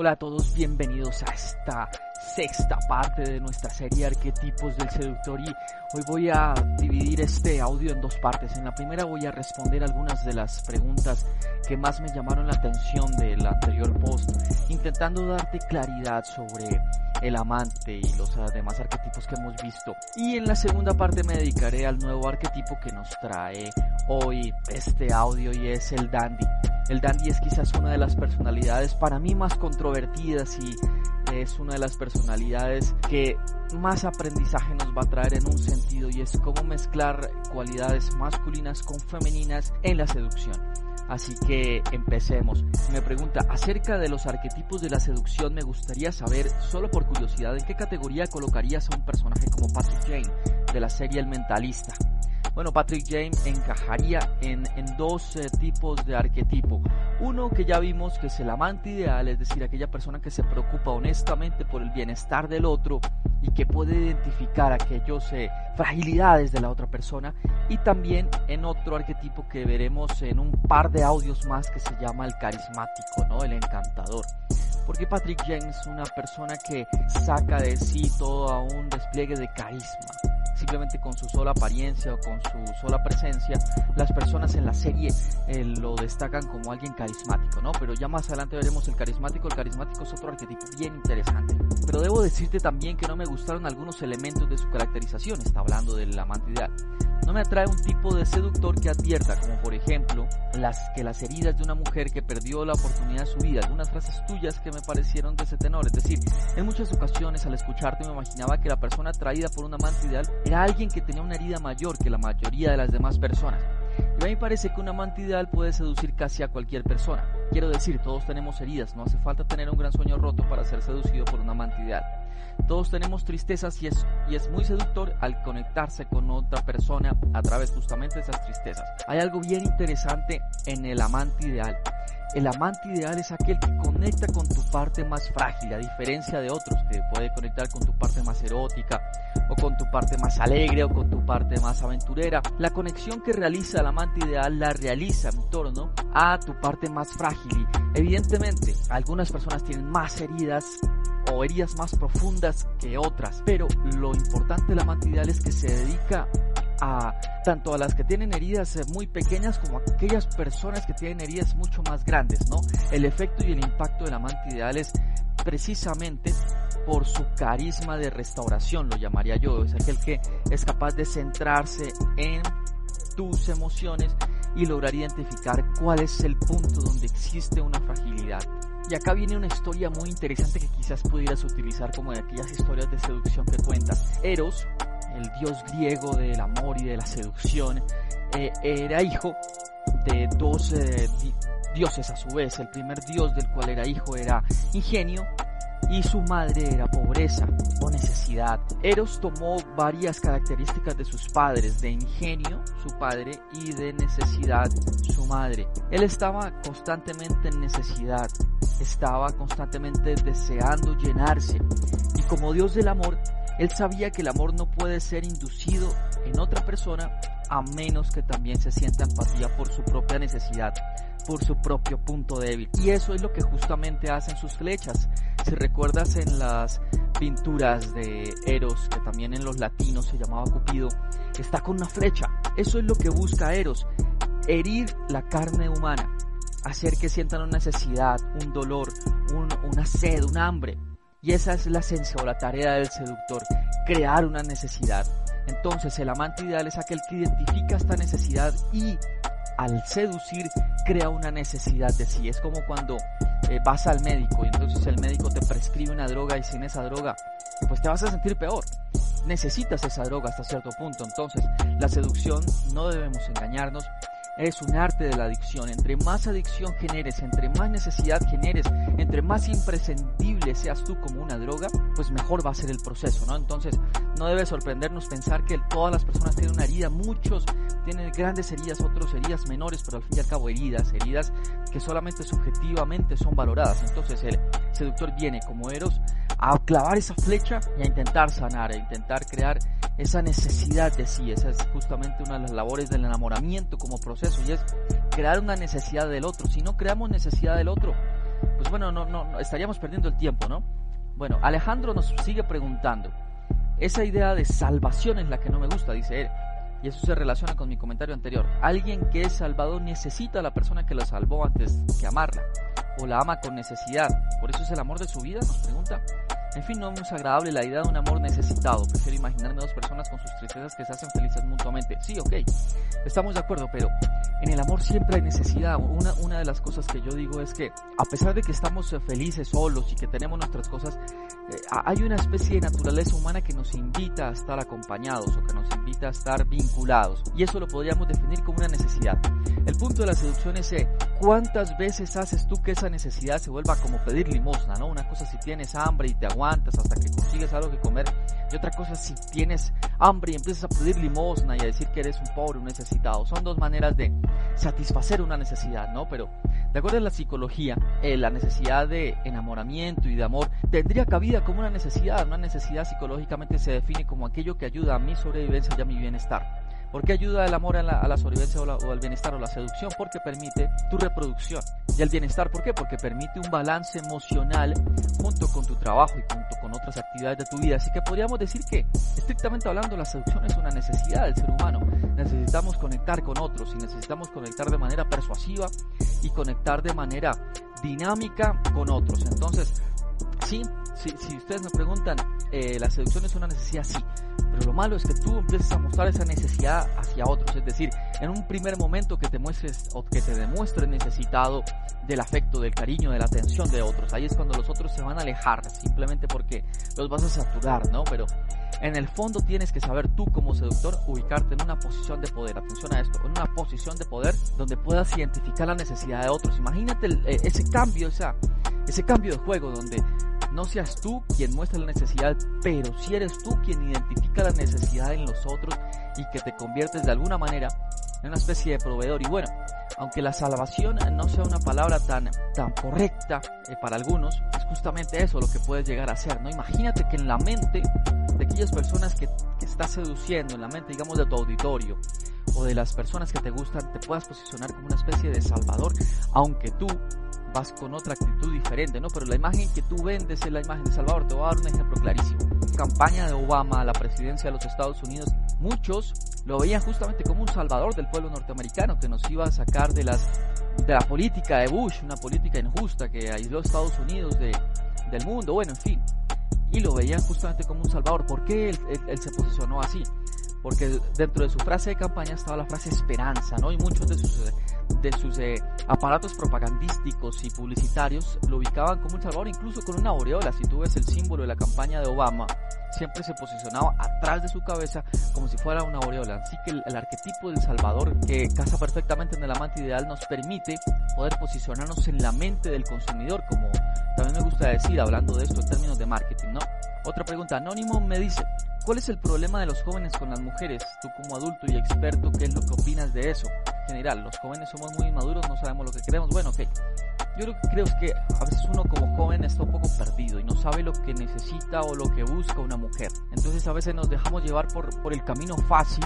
Hola a todos, bienvenidos a esta sexta parte de nuestra serie Arquetipos del Seductor y hoy voy a dividir este audio en dos partes. En la primera voy a responder algunas de las preguntas que más me llamaron la atención del anterior post, intentando darte claridad sobre el amante y los demás arquetipos que hemos visto. Y en la segunda parte me dedicaré al nuevo arquetipo que nos trae hoy este audio y es el dandy. El dandy es quizás una de las personalidades para mí más controvertidas y es una de las personalidades que más aprendizaje nos va a traer en un sentido y es cómo mezclar cualidades masculinas con femeninas en la seducción. Así que empecemos. Me pregunta acerca de los arquetipos de la seducción. Me gustaría saber, solo por curiosidad, en qué categoría colocarías a un personaje como Patrick Jane de la serie El Mentalista. Bueno, Patrick James encajaría en, dos eh, tipos de arquetipo. Uno que ya vimos que es el amante ideal, es decir, aquella persona que se preocupa honestamente por el bienestar del otro y que puede identificar aquellos eh, fragilidades de la otra persona. Y también en otro arquetipo que veremos en un par de audios más que se llama el carismático, ¿no? El encantador porque Patrick James es una persona que saca de sí todo un despliegue de carisma simplemente con su sola apariencia o con su sola presencia, las personas en la serie eh, lo destacan como alguien carismático, ¿no? Pero ya más adelante veremos el carismático. El carismático es otro arquetipo bien interesante. Pero debo decirte también que no me gustaron algunos elementos de su caracterización. Está hablando del amante ideal. No me atrae un tipo de seductor que advierta, como por ejemplo, las, que las heridas de una mujer que perdió la oportunidad de su vida. Algunas frases tuyas que me parecieron de ese tenor. Es decir, en muchas ocasiones al escucharte me imaginaba que la persona atraída por un amante ideal era alguien que tenía una herida mayor que la mayoría de las demás personas. Y a mí parece que un amante ideal puede seducir casi a cualquier persona. Quiero decir, todos tenemos heridas, no hace falta tener un gran sueño roto para ser seducido por un amante ideal. Todos tenemos tristezas y es, y es muy seductor al conectarse con otra persona a través justamente de esas tristezas. Hay algo bien interesante en el amante ideal. El amante ideal es aquel que conecta con tu parte más frágil, a diferencia de otros que puede conectar con tu parte más erótica, o con tu parte más alegre, o con tu parte más aventurera. La conexión que realiza el amante ideal la realiza en torno a tu parte más frágil. Evidentemente, algunas personas tienen más heridas o heridas más profundas que otras, pero lo importante del amante ideal es que se dedica a tanto a las que tienen heridas eh, muy pequeñas como a aquellas personas que tienen heridas mucho más grandes, ¿no? El efecto y el impacto del amante ideal es precisamente por su carisma de restauración, lo llamaría yo, es aquel que es capaz de centrarse en tus emociones y lograr identificar cuál es el punto donde existe una fragilidad. Y acá viene una historia muy interesante que quizás pudieras utilizar como de aquellas historias de seducción que cuentan. Eros, el dios griego del amor y de la seducción, eh, era hijo de dos eh, dioses a su vez. El primer dios del cual era hijo era Ingenio y su madre era pobreza o necesidad. Eros tomó varias características de sus padres, de ingenio, su padre, y de necesidad, su madre. Él estaba constantemente en necesidad, estaba constantemente deseando llenarse, y como Dios del amor, él sabía que el amor no puede ser inducido en otra persona a menos que también se sienta empatía por su propia necesidad, por su propio punto débil. Y eso es lo que justamente hacen sus flechas. Si recuerdas en las pinturas de Eros, que también en los latinos se llamaba Cupido, está con una flecha. Eso es lo que busca Eros, herir la carne humana, hacer que sientan una necesidad, un dolor, una sed, un hambre. Y esa es la esencia la tarea del seductor, crear una necesidad. Entonces el amante ideal es aquel que identifica esta necesidad y al seducir crea una necesidad de sí. Es como cuando eh, vas al médico y entonces el médico te prescribe una droga y sin esa droga pues te vas a sentir peor. Necesitas esa droga hasta cierto punto. Entonces la seducción no debemos engañarnos es un arte de la adicción. Entre más adicción generes, entre más necesidad generes, entre más imprescindible seas tú como una droga, pues mejor va a ser el proceso, ¿no? Entonces, no debe sorprendernos pensar que todas las personas tienen una herida, muchos tienen grandes heridas, otros heridas menores, pero al fin y al cabo heridas, heridas que solamente subjetivamente son valoradas. Entonces, el seductor viene como Eros a clavar esa flecha y a intentar sanar, a intentar crear esa necesidad de sí. Esa es justamente una de las labores del enamoramiento como proceso y es crear una necesidad del otro. Si no creamos necesidad del otro, pues bueno, no, no, estaríamos perdiendo el tiempo, ¿no? Bueno, Alejandro nos sigue preguntando. Esa idea de salvación es la que no me gusta, dice él. Y eso se relaciona con mi comentario anterior. Alguien que es salvado necesita a la persona que la salvó antes que amarla. O la ama con necesidad. Por eso es el amor de su vida, nos pregunta. En fin, no es agradable la idea de un amor necesitado. Prefiero imaginarme dos personas con sus tristezas que se hacen felices mutuamente. Sí, ok, estamos de acuerdo, pero en el amor siempre hay necesidad. Una, una de las cosas que yo digo es que a pesar de que estamos eh, felices solos y que tenemos nuestras cosas, eh, hay una especie de naturaleza humana que nos invita a estar acompañados o que nos invita a estar vinculados. Y eso lo podríamos definir como una necesidad. El punto de la seducción es eh, cuántas veces haces tú que esa necesidad se vuelva como pedir limosna, ¿no? Una cosa si tienes hambre y te aguantas aguantas hasta que consigues algo que comer. Y otra cosa si tienes hambre y empiezas a pedir limosna y a decir que eres un pobre, un necesitado. Son dos maneras de satisfacer una necesidad, ¿no? Pero de acuerdo a la psicología, eh, la necesidad de enamoramiento y de amor tendría cabida como una necesidad. Una necesidad psicológicamente se define como aquello que ayuda a mi sobrevivencia y a mi bienestar. ¿Por qué ayuda el amor a la, sobrevivencia o, al bienestar o la seducción? Porque permite tu reproducción. ¿Y el bienestar por qué? Porque permite un balance emocional junto con tu trabajo y junto con otras actividades de tu vida. Así que podríamos decir que, estrictamente hablando, la seducción es una necesidad del ser humano. Necesitamos conectar con otros y necesitamos conectar de manera persuasiva y conectar de manera dinámica con otros. Entonces, sí, si ustedes me preguntan, eh, la seducción es una necesidad, sí. Pero lo malo es que tú empieces a mostrar esa necesidad hacia otros. Es decir, en un primer momento que te muestres o que te demuestres necesitado del afecto, del cariño, de la atención de otros. Ahí es cuando los otros se van a alejar simplemente porque los vas a saturar, ¿no? Pero en el fondo tienes que saber tú como seductor ubicarte en una posición de poder. Atención a esto, en una posición de poder donde puedas identificar la necesidad de otros. Imagínate eh, ese cambio, esa, ese cambio de juego donde no seas tú quien muestra la necesidad, pero si eres tú quien identifica la necesidad en los otros y que te conviertes de alguna manera en una especie de proveedor. Y bueno, aunque la salvación no sea una palabra tan, tan correcta eh, para algunos, es justamente eso lo que puedes llegar a ser, ¿no? Imagínate que en la mente de aquellas personas que, que estás seduciendo, en la mente, digamos, de tu auditorio, o de las personas que te gustan, te puedas posicionar como una especie de salvador, aunque tú vas con otra actitud diferente, ¿no? Pero la imagen que tú vendes es la imagen de Salvador. Te voy a dar un ejemplo clarísimo. Campaña de Obama a la presidencia de los Estados Unidos, muchos lo veían justamente como un salvador del pueblo norteamericano que nos iba a sacar de las de la política de Bush, una política injusta que aisló a Estados Unidos de, del mundo, bueno, en fin. Y lo veían justamente como un salvador. ¿Por qué él se posicionó así? porque dentro de su frase de campaña estaba la frase esperanza, ¿no? Y muchos de sus, de sus eh, aparatos propagandísticos y publicitarios lo ubicaban como un salvador, incluso con una aureola. Si tú ves el símbolo de la campaña de Obama, siempre se posicionaba atrás de su cabeza como si fuera una aureola. Así que el, arquetipo del Salvador, que casa perfectamente en el amante ideal, nos permite poder posicionarnos en la mente del consumidor, como también me gusta decir, hablando de esto en términos de marketing, ¿no? Otra pregunta, Anónimo me dice, ¿cuál es el problema de los jóvenes con las mujeres? Tú como adulto y experto, ¿qué es lo que opinas de eso? En general, los jóvenes somos muy inmaduros, no sabemos lo que queremos. Bueno, ok. Yo lo que creo es que a veces uno como joven está un poco perdido y no sabe lo que necesita o lo que busca una mujer. Entonces a veces nos dejamos llevar por, por el camino fácil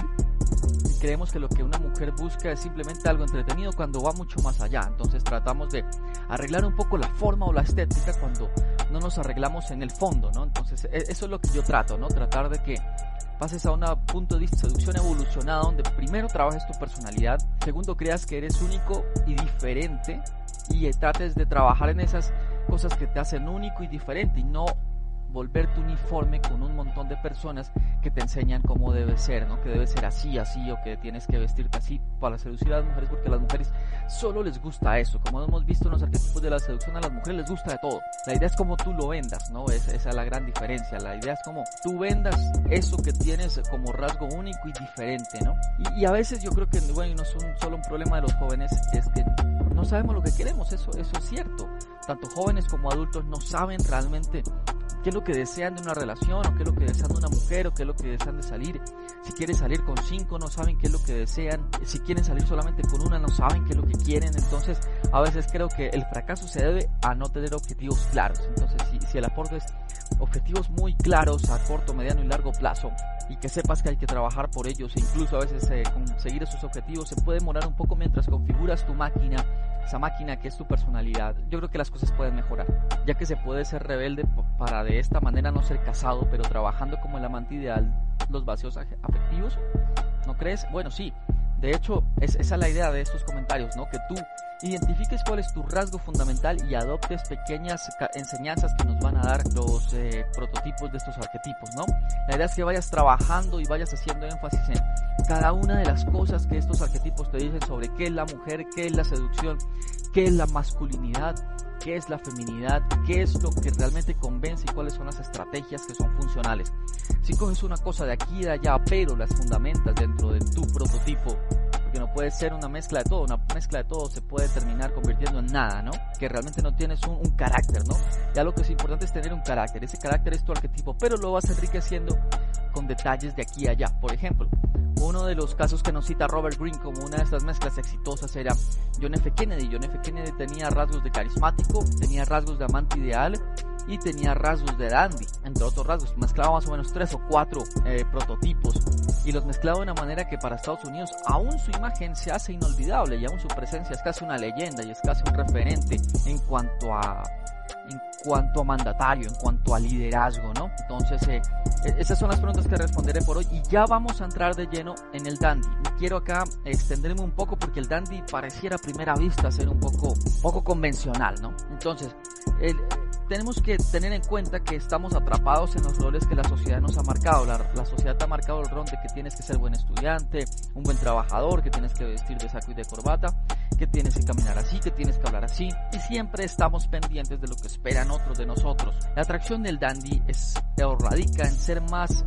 y creemos que lo que una mujer busca es simplemente algo entretenido cuando va mucho más allá. Entonces tratamos de arreglar un poco la forma o la estética cuando no nos arreglamos en el fondo, ¿no? Entonces e, eso es lo que yo trato, ¿no? Tratar de que pases a un punto de seducción evolucionada donde primero trabajes tu personalidad, segundo creas que eres único y diferente y trates de trabajar en esas cosas que te hacen único y diferente y no volverte uniforme con un montón de personas que te enseñan cómo debe ser, ¿no? Que debe ser así, así, o que tienes que vestirte así para seducir a las mujeres, porque a las mujeres solo les gusta eso. Como hemos visto en los arquetipos de la seducción, a las mujeres les gusta de todo. La idea es como tú lo vendas, ¿no? esa es la gran diferencia. La idea es como tú vendas eso que tienes como rasgo único y diferente, ¿no? Y, a veces yo creo que, bueno, no es un, solo un problema de los jóvenes, es que no sabemos lo que queremos, eso, eso es cierto. Tanto jóvenes como adultos no saben realmente qué es lo que desean de una relación, o qué es lo que desean de una mujer, o qué es lo que desean de salir. Si quieren salir con cinco, no saben qué es lo que desean. Si quieren salir solamente con una, no saben qué es lo que quieren. Entonces, a veces creo que el fracaso se debe a no tener objetivos claros. Entonces, si, si el aporte es objetivos muy claros a corto, mediano y largo plazo, y que sepas que hay que trabajar por ellos e incluso a veces eh, conseguir esos objetivos se puede demorar un poco mientras configuras tu máquina esa máquina que es tu personalidad, yo creo que las cosas pueden mejorar, ya que se puede ser rebelde para de esta manera no ser casado, pero trabajando como el amante ideal los vacíos afectivos, ¿no crees? Bueno, sí, de hecho, es, esa es la idea de estos comentarios, ¿no? Que tú identifiques cuál es tu rasgo fundamental y adoptes pequeñas enseñanzas que nos van a dar los eh, prototipos de estos arquetipos, ¿no? La idea es que vayas trabajando y vayas haciendo énfasis en cada una de las cosas que estos arquetipos te dicen sobre qué es la mujer, qué es la seducción, qué es la masculinidad, qué es la feminidad, qué es lo que realmente convence y cuáles son las estrategias que son funcionales. Si coges una cosa de aquí y de allá, pero las fundamentas dentro de tu prototipo, porque no puede ser una mezcla de todo, una mezcla de todo se puede terminar convirtiendo en nada, ¿no? Que realmente no tienes un, un carácter, ¿no? Ya lo que es importante es tener un carácter, ese carácter es tu arquetipo, pero lo vas enriqueciendo con detalles de aquí y allá. Por ejemplo, uno de los casos que nos cita Robert Greene como una de estas mezclas exitosas era John F. Kennedy. John F. Kennedy tenía rasgos de carismático, tenía rasgos de amante ideal y tenía rasgos de dandy, entre otros rasgos. Mezclaba más o menos tres o cuatro eh, prototipos y los mezclaba de una manera que para Estados Unidos aún su imagen se hace inolvidable y aún su presencia es casi una leyenda y es casi un referente en cuanto a en cuanto a mandatario, en cuanto a liderazgo, ¿no? Entonces, eh, e-, esas son las preguntas que responderé por hoy y ya vamos a entrar de lleno en el dandy. Quiero acá extenderme un poco porque el dandy pareciera a primera vista ser un poco, poco convencional, ¿no? Entonces, tenemos que tener en cuenta que estamos atrapados en los roles que la sociedad nos ha marcado. La, sociedad ha marcado el rol de que tienes que ser buen estudiante, un buen trabajador, que tienes que vestir de saco y de corbata, que tienes que caminar así, que tienes que hablar así. Y siempre estamos pendientes de lo que esperan otros de nosotros. La atracción del dandy es, radica en ser más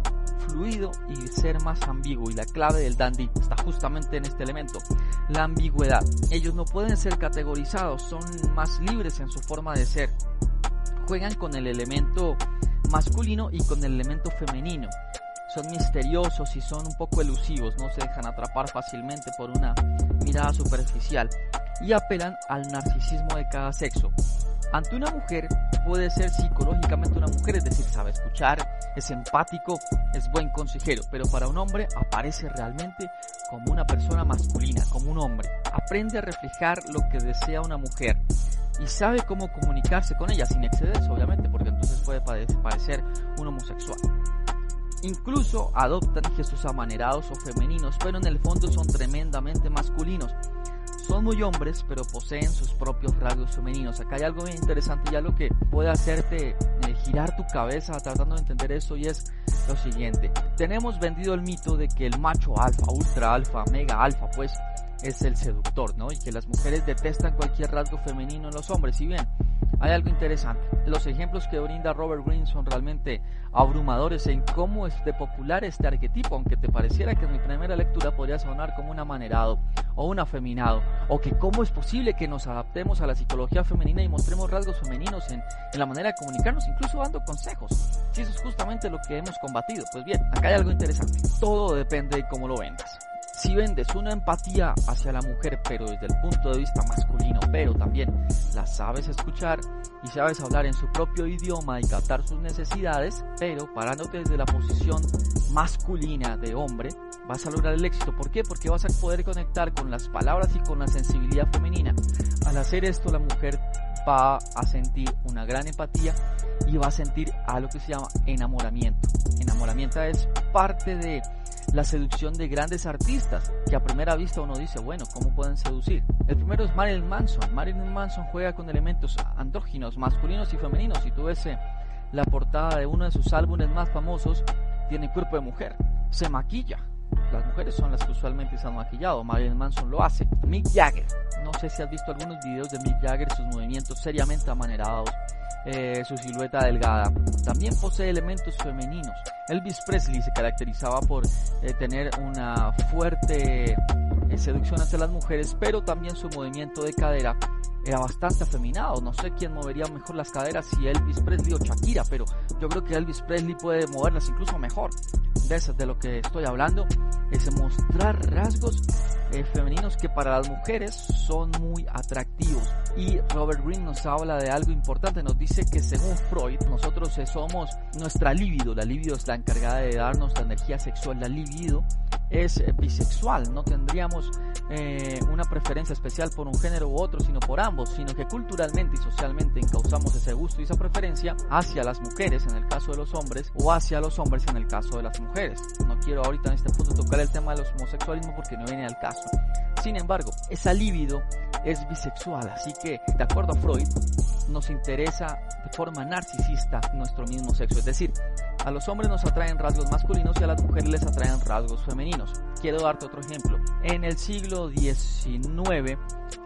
fluido y ser más ambiguo. Y la clave del dandy está justamente en este elemento, la ambigüedad. Ellos no pueden ser categorizados, son más libres en su forma de ser. Juegan con el elemento masculino y con el elemento femenino. Son misteriosos y son un poco elusivos, no se dejan atrapar fácilmente por una mirada superficial y apelan al narcisismo de cada sexo. Ante una mujer puede ser psicológicamente una mujer, es decir, sabe escuchar, es empático, es buen consejero, pero para un hombre aparece realmente como una persona masculina, como un hombre. Aprende a reflejar lo que desea una mujer y sabe cómo comunicarse con ella sin excederse, obviamente, porque entonces puede parecer un homosexual. Incluso adoptan gestos amanerados o femeninos, pero en el fondo son tremendamente masculinos. Son muy hombres, pero poseen sus propios rasgos femeninos. Acá hay algo bien interesante ya lo que puede hacerte eh, girar tu cabeza tratando de entender eso y es lo siguiente. Tenemos vendido el mito de que el macho alfa, ultra alfa, mega alfa, pues es el seductor, ¿no? Y que las mujeres detestan cualquier rasgo femenino en los hombres. Si bien hay algo interesante. Los ejemplos que brinda Robert Greene son realmente abrumadores en cómo es de popular este arquetipo, aunque te pareciera que en mi primera lectura podría sonar como un amanerado o un afeminado, o que cómo es posible que nos adaptemos a la psicología femenina y mostremos rasgos femeninos en, en la manera de comunicarnos, incluso dando consejos. Si eso es justamente lo que hemos combatido, pues bien, acá hay algo interesante. Todo depende de cómo lo vendas si vendes una empatía hacia la mujer, pero desde el punto de vista masculino, pero también la sabes escuchar y sabes hablar en su propio idioma y captar sus necesidades, pero parándote desde la posición masculina de hombre, vas a lograr el éxito. ¿Por qué? Porque vas a poder conectar con las palabras y con la sensibilidad femenina. Al hacer esto, la mujer va a sentir una gran empatía y va a sentir algo que se llama enamoramiento. Enamoramiento es parte de la seducción de grandes artistas, que a primera vista uno dice, bueno, ¿cómo pueden seducir? El primero es Marilyn Manson. Marilyn Manson juega con elementos andróginos, masculinos y femeninos. Si tú ves eh, la portada de uno de sus álbumes más famosos, tiene cuerpo de mujer, se maquilla. Las mujeres son las que usualmente se han maquillado, Marilyn Manson lo hace. Mick Jagger, no sé si has visto algunos videos de Mick Jagger, sus movimientos seriamente amanerados, eh, su silueta delgada. También posee elementos femeninos. Elvis Presley se caracterizaba por eh, tener una fuerte eh, seducción hacia las mujeres, pero también su movimiento de cadera era bastante afeminado. No sé quién movería mejor las caderas, si Elvis Presley o Shakira, pero yo creo que Elvis Presley puede moverlas incluso mejor. De de lo que estoy hablando, es mostrar rasgos eh, femeninos que para las mujeres son muy atractivos. Y Robert Greene nos habla de algo importante, nos dice que según Freud, nosotros somos nuestra libido, la libido es la encargada de darnos la energía sexual, la libido es bisexual, no tendríamos eh, una preferencia especial por un género u otro, sino por ambos, sino que culturalmente y socialmente encauzamos ese gusto y esa preferencia hacia las mujeres en el caso de los hombres o hacia los hombres en el caso de las mujeres. No quiero ahorita en este punto tocar el tema de los homosexualismo porque no viene al caso. Sin embargo, esa libido es bisexual, así que, de acuerdo a Freud, nos interesa de forma narcisista nuestro mismo sexo, es decir, a los hombres nos atraen rasgos masculinos y a las mujeres les atraen rasgos femeninos. Quiero darte otro ejemplo. En el siglo XIX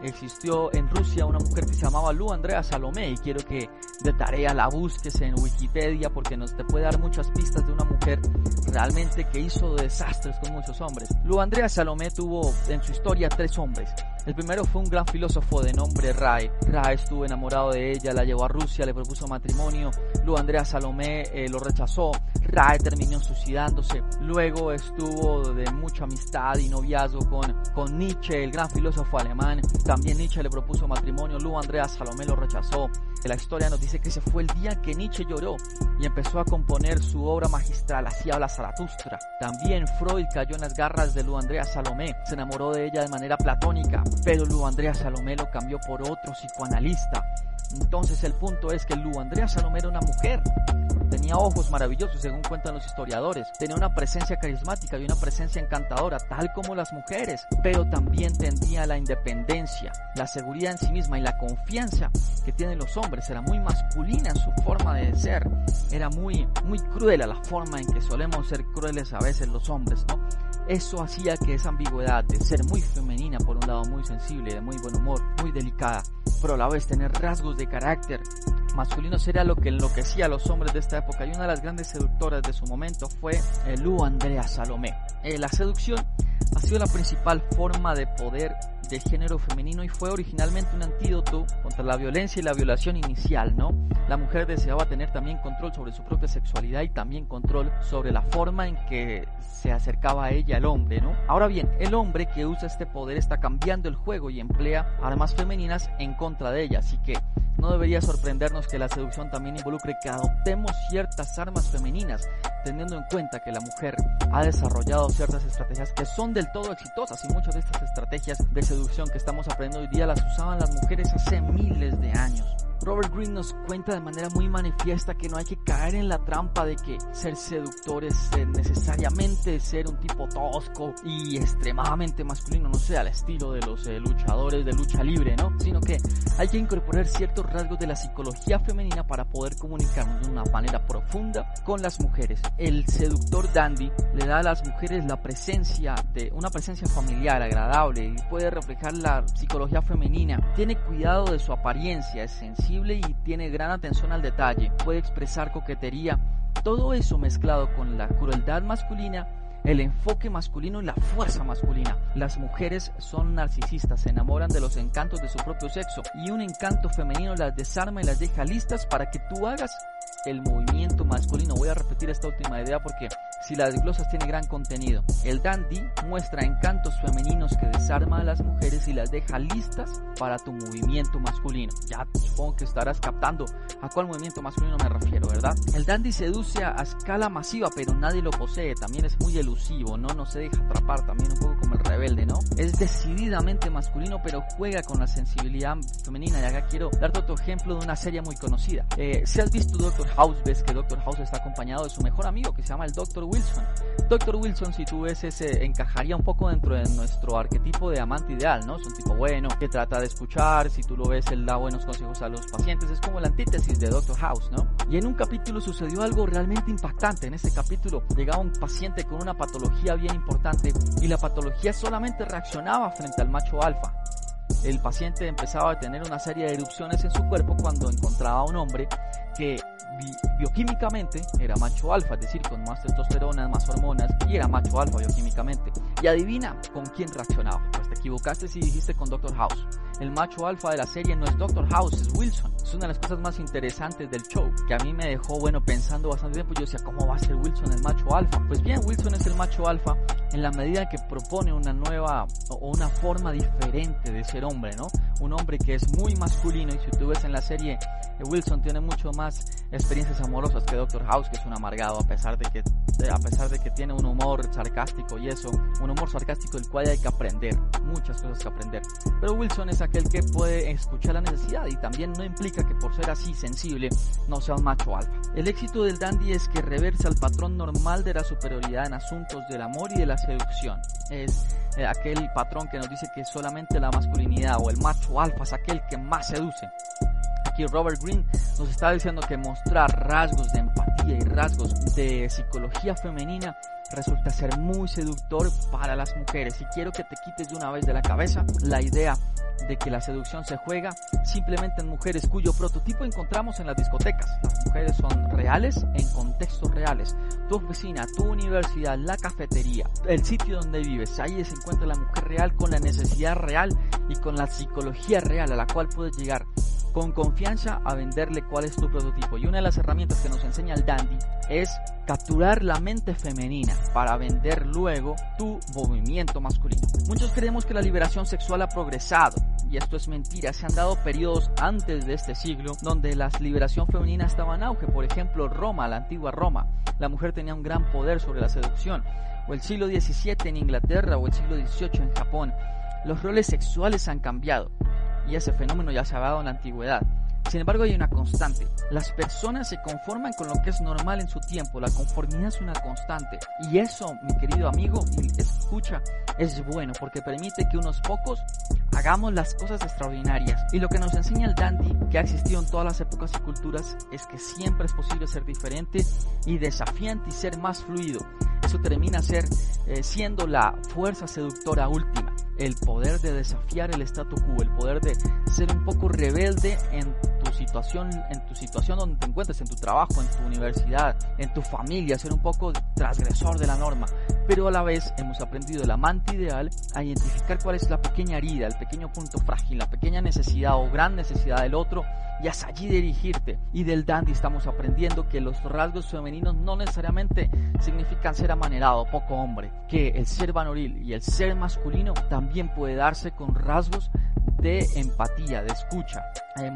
existió en Rusia una mujer que se llamaba Lu Andrea Salomé y quiero que de tarea la busques en Wikipedia porque nos te puede dar muchas pistas de una mujer realmente que hizo desastres con muchos hombres. Lu Andrea Salomé tuvo en su historia tres hombres. El primero fue un gran filósofo de nombre Rai. Rai estuvo enamorado de ella, la llevó a Rusia, le propuso matrimonio. Luego Andrea Salomé eh, lo rechazó. Rai terminó suicidándose. Luego estuvo de mucha amistad y noviazgo con, con Nietzsche, el gran filósofo alemán. También Nietzsche le propuso matrimonio. Luego Andrea Salomé lo rechazó. La historia nos dice que ese fue el día que Nietzsche lloró y empezó a componer su obra magistral, así habla Zaratustra. También Freud cayó en las garras de Lu Andrea Salomé, se enamoró de ella de manera platónica, pero Lu Andrea Salomé lo cambió por otro psicoanalista. Entonces el punto es que Lu Andrea Salomé era una mujer Tenía ojos maravillosos, según cuentan los historiadores. Tenía una presencia carismática y una presencia encantadora, tal como las mujeres. Pero también tendía la independencia, la seguridad en sí misma y la confianza que tienen los hombres. Era muy masculina su forma de ser. Era muy, muy cruel a la forma en que solemos ser crueles a veces los hombres. Eso hacía que esa ambigüedad de ser muy femenina, por un lado muy sensible, de muy buen humor, muy delicada, pero a la vez tener rasgos de carácter masculino sería lo que enloquecía a los hombres de esta época y una de las grandes seductoras de su momento fue Lu Andrea Salomé. Eh, la seducción ha sido la principal forma de poder del género femenino y fue originalmente un antídoto contra la violencia y la violación inicial, ¿no? La mujer deseaba tener también control sobre su propia sexualidad y también control sobre la forma en que se acercaba a ella el hombre, ¿no? Ahora bien, el hombre que usa este poder está cambiando el juego y emplea armas femeninas en contra de ella, así que no debería sorprendernos que la seducción también involucre que adoptemos ciertas armas femeninas, teniendo en cuenta que la mujer ha desarrollado ciertas estrategias que son del todo exitosas y muchas de estas estrategias de seducción que estamos aprendiendo hoy día las usaban las mujeres hace miles de años. Robert Greene nos cuenta de manera muy manifiesta que no hay que caer en la trampa de que ser seductor es necesariamente ser un tipo tosco y extremadamente masculino, no sé, al estilo de los eh, luchadores de lucha libre, ¿no? Sino que hay que incorporar ciertos rasgos de la psicología femenina para poder comunicarnos de una manera profunda con las mujeres. El seductor dandy le da a las mujeres la presencia de una presencia familiar agradable y puede reflejar la psicología femenina. Tiene cuidado de su apariencia, es sencillo y tiene gran atención al detalle, puede expresar coquetería, todo eso mezclado con la crueldad masculina el enfoque masculino y la fuerza masculina. Las mujeres son narcisistas, se enamoran de los encantos de su propio sexo y un encanto femenino las desarma y las deja listas para que tú hagas el movimiento masculino. Voy a repetir esta última idea porque si las glosas tiene gran contenido. El dandy muestra encantos femeninos que desarma a las mujeres y las deja listas para tu movimiento masculino. Ya supongo que estarás captando a cuál movimiento masculino me refiero, ¿verdad? El dandy seduce a escala masiva, pero nadie lo posee. También es muy elusivo, ¿no? No se deja atrapar, también un poco como el rebelde, ¿no? Es decididamente masculino, pero juega con la sensibilidad femenina. Y acá quiero darte otro ejemplo de una serie muy conocida. Eh, si has visto Doctor House, ves que Doctor House está acompañado de su mejor amigo que se llama el Doctor Wilson. Doctor Wilson, si tú ves ese, encajaría un poco dentro de nuestro arquetipo de amante ideal, ¿no? Es un tipo bueno, que trata de escuchar, si tú lo ves, él da buenos consejos a los pacientes, es como la antítesis de Doctor House, ¿no? Y en un capítulo sucedió algo realmente impactante. En ese capítulo llegaba un paciente con una patología bien importante y la patología solamente reaccionaba frente al macho alfa el paciente empezaba a tener una serie de erupciones en su cuerpo cuando encontraba a un hombre que bioquímicamente era macho alfa, es decir, con más testosterona, más hormonas, y era macho alfa bioquímicamente. Y adivina con quién reaccionaba. Pues te equivocaste si dijiste con Doctor House. El macho alfa de la serie no es Doctor House, es Wilson. Es una de las cosas más interesantes del show, que a mí me dejó, bueno, pensando bastante tiempo. Yo decía, ¿cómo va a ser Wilson el macho alfa? Pues bien, Wilson es el macho alfa en la medida que propone una nueva o una forma diferente de ser hombre, ¿no? Un hombre que es muy masculino y si tú ves en la serie, Wilson tiene mucho más experiencias amorosas que Doctor House, que es un amargado, a pesar de que, a pesar de que tiene un humor sarcástico y eso, un humor sarcástico del cual hay que aprender, muchas cosas que aprender. Pero Wilson es aquel que puede escuchar la necesidad y también no implica que por ser así sensible no sea un macho alfa. El éxito del dandy es que reversa el patrón normal de la superioridad en asuntos del amor y de la seducción. Es eh, aquel patrón que nos dice que solamente la masculinidad o el macho alfa es aquel que más seduce. Aquí Robert Greene nos está diciendo que mostrar rasgos de empatía y rasgos de psicología femenina resulta ser muy seductor para las mujeres. Y quiero que te quites de una vez de la cabeza la idea de que la seducción se juega simplemente en mujeres cuyo prototipo encontramos en las discotecas. Las mujeres son reales en contextos reales. Tu oficina, tu universidad, la cafetería, el sitio donde vives, ahí se encuentra la mujer real con la necesidad real y con la psicología real a la cual puedes llegar con confianza a venderle cuál es tu prototipo. Y una de las herramientas que nos enseña el dandy es capturar la mente femenina para vender luego tu movimiento masculino. Muchos creemos que la liberación sexual ha progresado y esto es mentira. Se han dado periodos antes de este siglo donde la liberación femenina estaba en auge. Por ejemplo, Roma, la antigua Roma. La mujer tenía un gran poder sobre la seducción. O el siglo XVII en Inglaterra o el siglo XVIII en Japón. Los roles sexuales han cambiado y ese fenómeno ya se ha dado en la antigüedad. Sin embargo, hay una constante. Las personas se conforman con lo que es normal en su tiempo. La conformidad es una constante. Y eso, mi querido amigo, escucha, es bueno porque permite que unos pocos hagamos las cosas extraordinarias. Y lo que nos enseña el dandy, que ha existido en todas las épocas y culturas, es que siempre es posible ser diferente y desafiante y ser más fluido. Eso termina ser, eh, siendo la fuerza seductora última el poder de desafiar el statu quo, el poder de ser un poco rebelde en situación, en tu situación donde te encuentres, en tu trabajo, en tu universidad, en tu familia, ser un poco transgresor de la norma. Pero a la vez hemos aprendido el amante ideal a identificar cuál es la pequeña herida, el pequeño punto frágil, la pequeña necesidad o gran necesidad del otro y hasta allí dirigirte. Y del dandy estamos aprendiendo que los rasgos femeninos no necesariamente significan ser amanerado, poco hombre, que el ser vanoril y el ser masculino también puede darse con rasgos de empatía, de escucha, eh,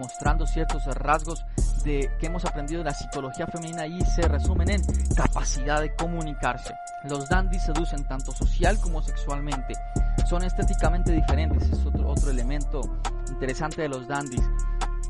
ciertos rasgos de que hemos aprendido de la psicología femenina y se resumen en capacidad de comunicarse. Los dandies seducen tanto social como sexualmente. Son estéticamente diferentes, es otro, otro elemento interesante de los dandies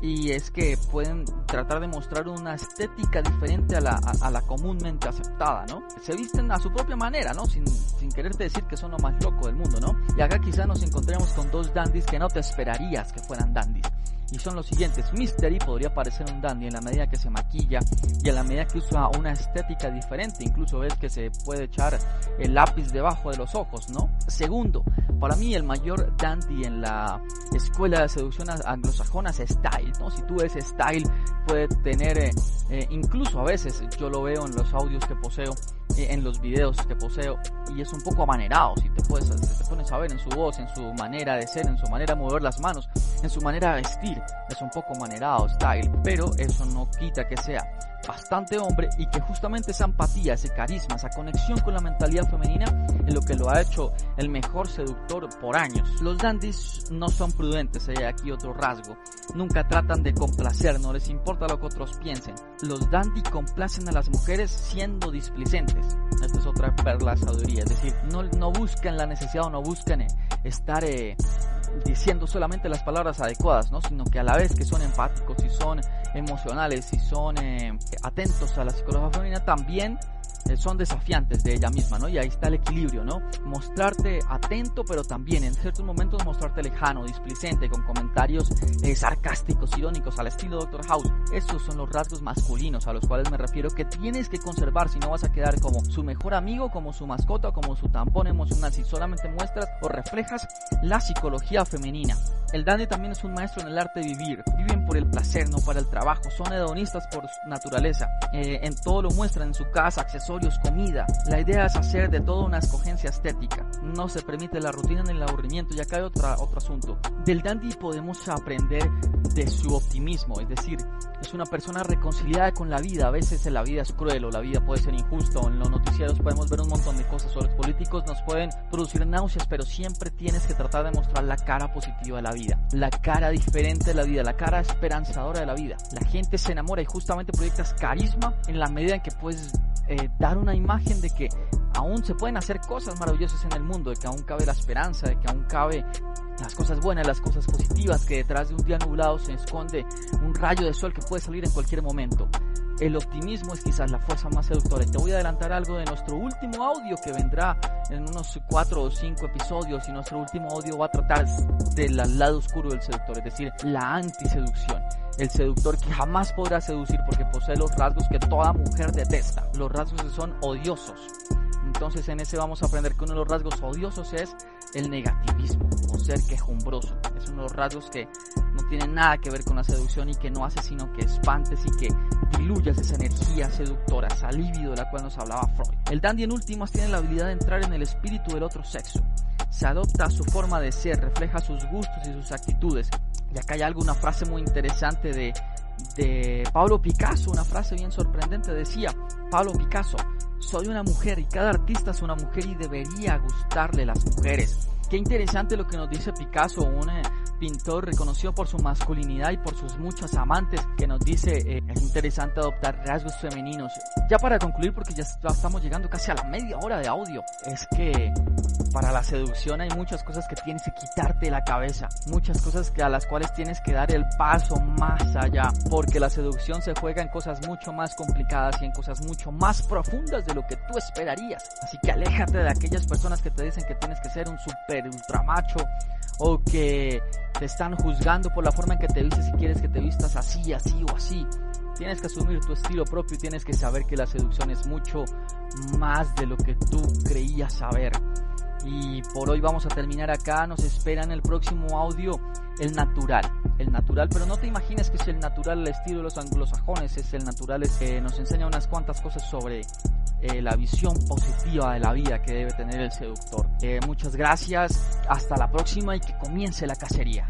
y es que pueden tratar de mostrar una estética diferente a la, a, la comúnmente aceptada, ¿no? Se visten a su propia manera, ¿no? Sin, sin quererte decir que son lo más loco del mundo, ¿no? Y acá quizá nos encontremos con dos dandies que no te esperarías que fueran dandies y son los siguientes. Mystery podría parecer un dandy en la medida que se maquilla y en la medida que usa una estética diferente, incluso ves que se puede echar el lápiz debajo de los ojos, ¿no? Segundo, para mí el mayor dandy en la escuela de seducción anglosajona es Style, ¿no? Si tú eres Style, puede tener, eh, eh, incluso a veces, yo lo veo en los audios que poseo, eh, en los videos que poseo y es un poco amanerado, si te, puedes, te pones a ver en su voz, en su manera de ser, en su manera de mover las manos, en su manera de vestir, es un poco manerado, style, pero eso no quita que sea bastante hombre y que justamente esa empatía, ese carisma, esa conexión con la mentalidad femenina es lo que lo ha hecho el mejor seductor por años. Los dandies no son prudentes, hay aquí otro rasgo. Nunca tratan de complacer, no les importa lo que otros piensen. Los dandies complacen a las mujeres siendo displicentes. Esta es otra perla sabiduría, es decir, no, no buscan la necesidad o no buscan eh, estar eh, diciendo solamente las palabras adecuadas, ¿no? sino que a la vez que son empáticos y son emocionales y son eh, atentos a la psicología femenina, también son desafiantes de ella misma, ¿no? Y ahí está el equilibrio, ¿no? Mostrarte atento, pero también en ciertos momentos mostrarte lejano, displicente, con comentarios eh, sarcásticos, irónicos, al estilo Dr. House. Esos son los rasgos masculinos a los cuales me refiero que tienes que conservar si no vas a quedar como su mejor amigo, como su mascota, como su tampón emocional, si solamente muestras o reflejas la psicología femenina. El dandy también es un maestro en el arte de vivir. Viven por el placer, no para el trabajo. Son hedonistas por naturaleza. Eh, en todo lo muestran, en su casa, accesorios comida. La idea es hacer de todo una escogencia estética. No se permite la rutina ni el aburrimiento. Y acá hay otra, otro asunto. Del dandy podemos aprender de su optimismo, es decir, es una persona reconciliada con la vida. A veces la vida es cruel o la vida puede ser injusta. O en los noticieros podemos ver un montón de cosas. O los políticos nos pueden producir náuseas, pero siempre tienes que tratar de mostrar la cara positiva de la vida. La cara diferente de la vida, la cara esperanzadora de la vida. La gente se enamora y justamente proyectas carisma en la medida en que puedes eh, dar una imagen de que aún se pueden hacer cosas maravillosas en el mundo, de que aún cabe la esperanza, de que aún cabe las cosas buenas, las cosas positivas, que detrás de un día nublado se esconde un rayo de sol que puede salir en cualquier momento. El optimismo es quizás la fuerza más seductora. Y te voy a adelantar algo de nuestro último audio que vendrá en unos cuatro o cinco episodios. Y nuestro último audio va a tratar del lado oscuro del seductor, es decir, la antiseducción. El seductor que jamás podrá seducir porque posee los rasgos que toda mujer detesta. Los rasgos son odiosos. Entonces en ese vamos a aprender que uno de los rasgos odiosos es el negativismo o ser quejumbroso. Es uno de los rasgos que no tiene nada que ver con la seducción y que no hace sino que espantes y que diluyas esa energía seductora, esa libido de la cual nos hablaba Freud. El dandy en últimas tiene la habilidad de entrar en el espíritu del otro sexo. Se adopta a su forma de ser, refleja sus gustos y sus actitudes. Y acá hay algo, una frase muy interesante de, de Pablo Picasso, una frase bien sorprendente. Decía, Pablo Picasso, soy una mujer y cada artista es una mujer y debería gustarle las mujeres. Qué interesante lo que nos dice Picasso, pintor reconocido por su masculinidad y por sus muchos amantes, que nos dice eh, es interesante adoptar rasgos femeninos. Ya para concluir, porque ya estamos llegando casi a la media hora de audio, es que para la seducción hay muchas cosas que tienes que quitarte de la cabeza, muchas cosas que a las cuales tienes que dar el paso más allá, porque la seducción se juega en cosas mucho más complicadas y en cosas mucho más profundas de lo que tú esperarías. Así que aléjate de aquellas personas que te dicen que tienes que ser un super ultra macho o que te están juzgando por la forma en que te vistes si quieres que te vistas así, así o así. Tienes que asumir tu estilo propio y tienes que saber que la seducción es mucho más de lo que tú creías saber. Y por hoy vamos a terminar acá. Nos espera en el próximo audio el natural. El natural, pero no te imagines que es el natural el estilo de los anglosajones. Es el natural, es que nos enseña unas cuantas cosas sobre eh, la visión positiva de la vida que debe tener el seductor. Eh, muchas gracias. Hasta la próxima y que comience la cacería.